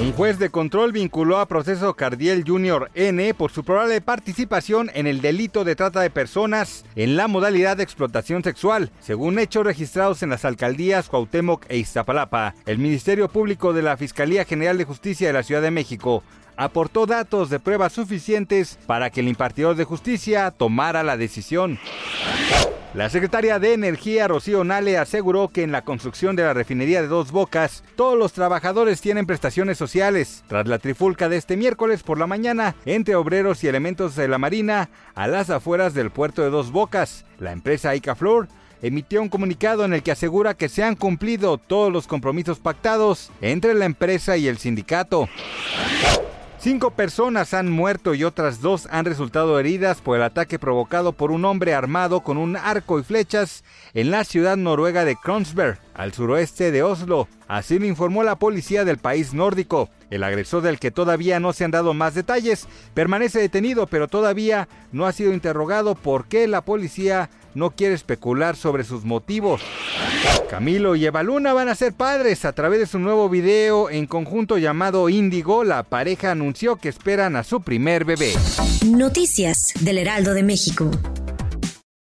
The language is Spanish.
Un juez de control vinculó a proceso Cardiel Jr. N por su probable participación en el delito de trata de personas en la modalidad de explotación sexual, según hechos registrados en las alcaldías Cuauhtémoc e Iztapalapa. El Ministerio Público de la Fiscalía General de Justicia de la Ciudad de México aportó datos de pruebas suficientes para que el impartidor de justicia tomara la decisión. La secretaria de Energía, Rocío Nale, aseguró que en la construcción de la refinería de Dos Bocas, todos los trabajadores tienen prestaciones sociales. Tras la trifulca de este miércoles por la mañana entre obreros y elementos de la Marina a las afueras del puerto de Dos Bocas, la empresa Icaflor emitió un comunicado en el que asegura que se han cumplido todos los compromisos pactados entre la empresa y el sindicato. Cinco personas han muerto y otras dos han resultado heridas por el ataque provocado por un hombre armado con un arco y flechas en la ciudad noruega de Kronsberg, al suroeste de Oslo. Así lo informó la policía del país nórdico. El agresor del que todavía no se han dado más detalles permanece detenido, pero todavía no ha sido interrogado por qué la policía no quiere especular sobre sus motivos. Camilo y Eva Luna van a ser padres a través de su nuevo video en conjunto llamado Índigo. La pareja anunció que esperan a su primer bebé. Noticias del Heraldo de México.